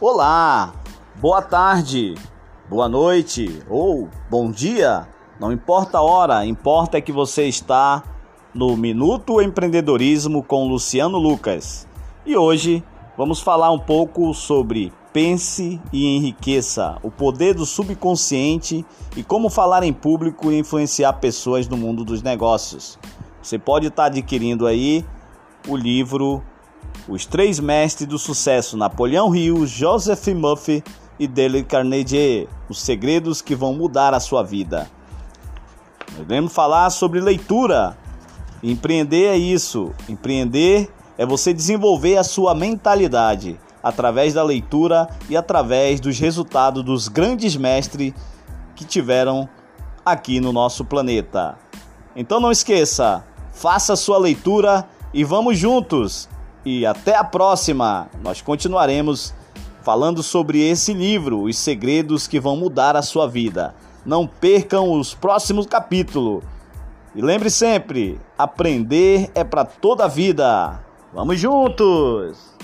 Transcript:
Olá, boa tarde, boa noite ou bom dia, não importa a hora, importa é que você está no Minuto Empreendedorismo com Luciano Lucas. E hoje vamos falar um pouco sobre pense e enriqueça, o poder do subconsciente e como falar em público e influenciar pessoas no mundo dos negócios. Você pode estar adquirindo aí o livro os três mestres do sucesso, Napoleão Hill, Joseph Murphy e Dale Carnegie, os segredos que vão mudar a sua vida. Devemos falar sobre leitura. Empreender é isso. Empreender é você desenvolver a sua mentalidade através da leitura e através dos resultados dos grandes mestres que tiveram aqui no nosso planeta. Então não esqueça, faça sua leitura e vamos juntos e até a próxima. Nós continuaremos falando sobre esse livro, Os Segredos que Vão Mudar a Sua Vida. Não percam os próximos capítulos. E lembre sempre, aprender é para toda a vida. Vamos juntos!